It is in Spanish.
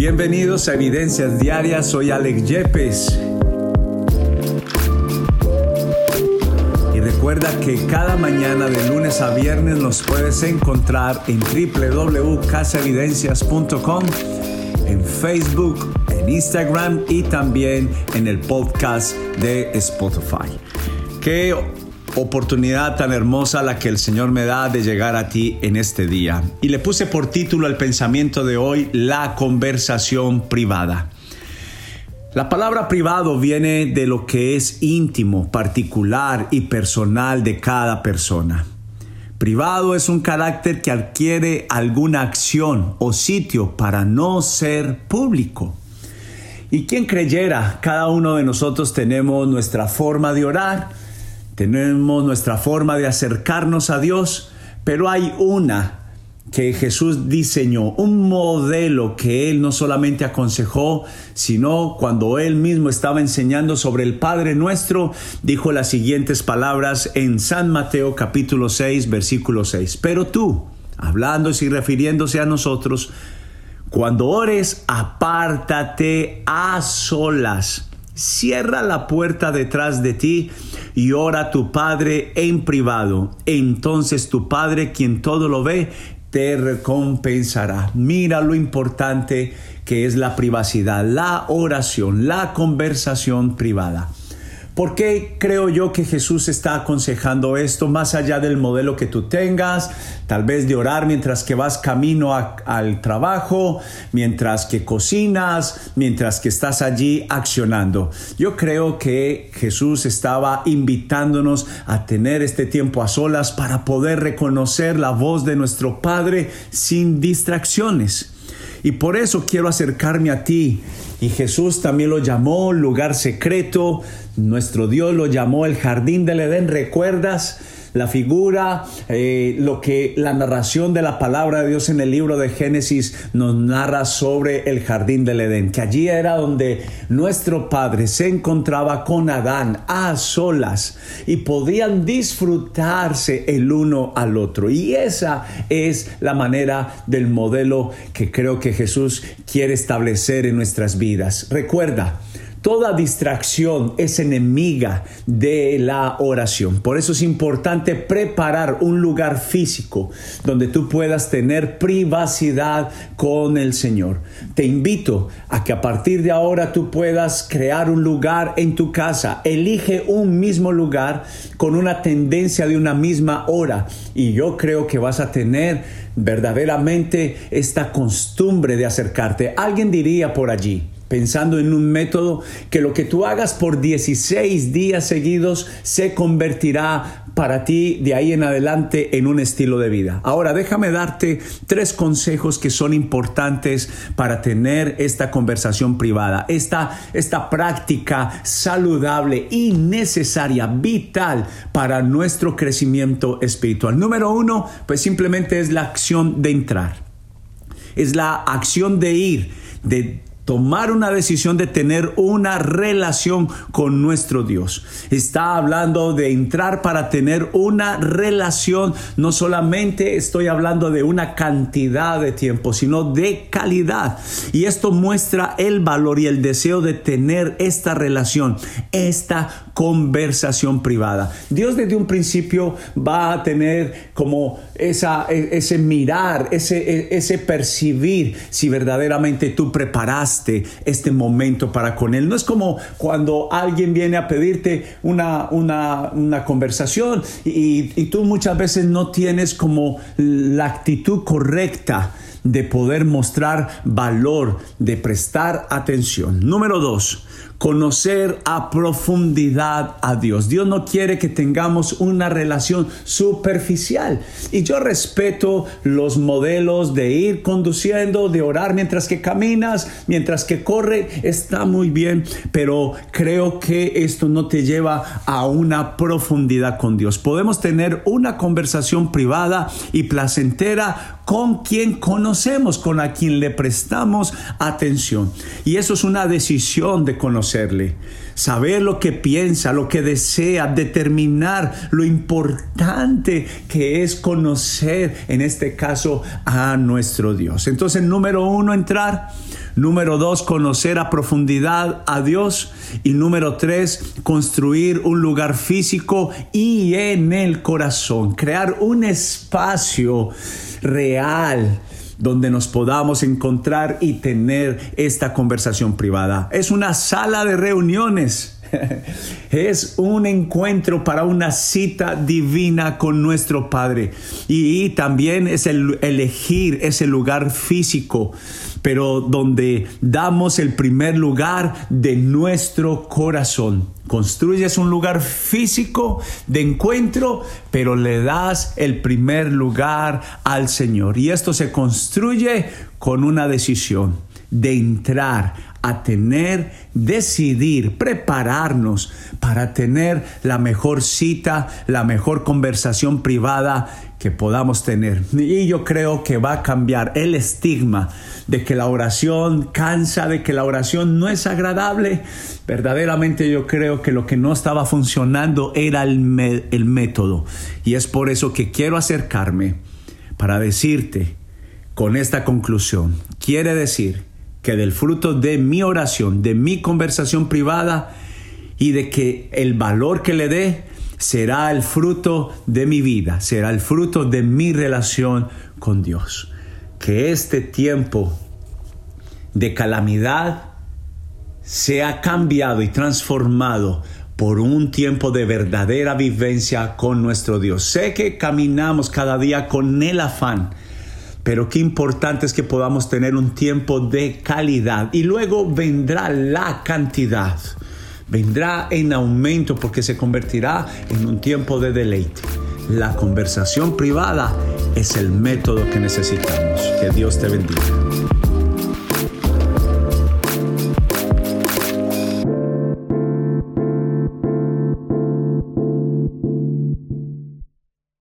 Bienvenidos a Evidencias Diarias, soy Alex Yepes. Y recuerda que cada mañana de lunes a viernes nos puedes encontrar en www.casaevidencias.com, en Facebook, en Instagram y también en el podcast de Spotify. Oportunidad tan hermosa la que el Señor me da de llegar a ti en este día. Y le puse por título al pensamiento de hoy, la conversación privada. La palabra privado viene de lo que es íntimo, particular y personal de cada persona. Privado es un carácter que adquiere alguna acción o sitio para no ser público. Y quien creyera, cada uno de nosotros tenemos nuestra forma de orar, tenemos nuestra forma de acercarnos a Dios, pero hay una que Jesús diseñó, un modelo que Él no solamente aconsejó, sino cuando Él mismo estaba enseñando sobre el Padre nuestro, dijo las siguientes palabras en San Mateo capítulo 6, versículo 6. Pero tú, hablando y refiriéndose a nosotros, cuando ores, apártate a solas Cierra la puerta detrás de ti y ora a tu Padre en privado. Entonces tu Padre, quien todo lo ve, te recompensará. Mira lo importante que es la privacidad, la oración, la conversación privada. ¿Por qué creo yo que Jesús está aconsejando esto más allá del modelo que tú tengas? Tal vez de orar mientras que vas camino al trabajo, mientras que cocinas, mientras que estás allí accionando. Yo creo que Jesús estaba invitándonos a tener este tiempo a solas para poder reconocer la voz de nuestro Padre sin distracciones. Y por eso quiero acercarme a ti. Y Jesús también lo llamó lugar secreto. Nuestro Dios lo llamó el jardín del Edén. ¿Recuerdas? La figura, eh, lo que la narración de la palabra de Dios en el libro de Génesis nos narra sobre el jardín del Edén, que allí era donde nuestro Padre se encontraba con Adán a solas y podían disfrutarse el uno al otro. Y esa es la manera del modelo que creo que Jesús quiere establecer en nuestras vidas. Recuerda, Toda distracción es enemiga de la oración. Por eso es importante preparar un lugar físico donde tú puedas tener privacidad con el Señor. Te invito a que a partir de ahora tú puedas crear un lugar en tu casa. Elige un mismo lugar con una tendencia de una misma hora y yo creo que vas a tener verdaderamente esta costumbre de acercarte. Alguien diría por allí, pensando en un método que lo que tú hagas por 16 días seguidos se convertirá para ti de ahí en adelante en un estilo de vida. Ahora déjame darte tres consejos que son importantes para tener esta conversación privada, esta, esta práctica saludable y necesaria, vital para nuestro crecimiento espiritual. Número uno, pues simplemente es la acción de entrar. Es la acción de ir, de tomar una decisión de tener una relación con nuestro Dios. Está hablando de entrar para tener una relación. No solamente estoy hablando de una cantidad de tiempo, sino de calidad. Y esto muestra el valor y el deseo de tener esta relación, esta conversación privada. Dios desde un principio va a tener como esa, e, ese mirar, ese, e, ese percibir si verdaderamente tú este momento para con Él. No es como cuando alguien viene a pedirte una, una, conversación y, y tú muchas veces no tienes como la actitud correcta de poder mostrar valor, de prestar atención. Número dos, conocer a profundidad a Dios. Dios no quiere que tengamos una relación superficial. Y yo respeto los modelos de ir conduciendo, de orar mientras que caminas, mientras que corre, está muy bien, pero creo que esto no te lleva a una profundidad con Dios. Podemos tener una conversación privada y placentera con quien conocemos, con a quien le prestamos atención. Y eso es una decisión de conocer conocerle, saber lo que piensa, lo que desea, determinar lo importante que es conocer, en este caso, a nuestro Dios. Entonces, número uno, entrar. Número dos, conocer a profundidad a Dios. Y número tres, construir un lugar físico y en el corazón. Crear un espacio real donde nos podamos encontrar y tener esta conversación privada. Es una sala de reuniones. Es un encuentro para una cita divina con nuestro Padre. Y también es el elegir ese lugar físico pero donde damos el primer lugar de nuestro corazón. Construyes un lugar físico de encuentro, pero le das el primer lugar al Señor. Y esto se construye con una decisión de entrar a tener, decidir, prepararnos para tener la mejor cita, la mejor conversación privada que podamos tener. Y yo creo que va a cambiar el estigma de que la oración cansa, de que la oración no es agradable. Verdaderamente yo creo que lo que no estaba funcionando era el, el método. Y es por eso que quiero acercarme para decirte con esta conclusión. Quiere decir que del fruto de mi oración, de mi conversación privada y de que el valor que le dé será el fruto de mi vida, será el fruto de mi relación con Dios. Que este tiempo de calamidad sea cambiado y transformado por un tiempo de verdadera vivencia con nuestro Dios. Sé que caminamos cada día con el afán pero qué importante es que podamos tener un tiempo de calidad y luego vendrá la cantidad. Vendrá en aumento porque se convertirá en un tiempo de deleite. La conversación privada es el método que necesitamos. Que Dios te bendiga.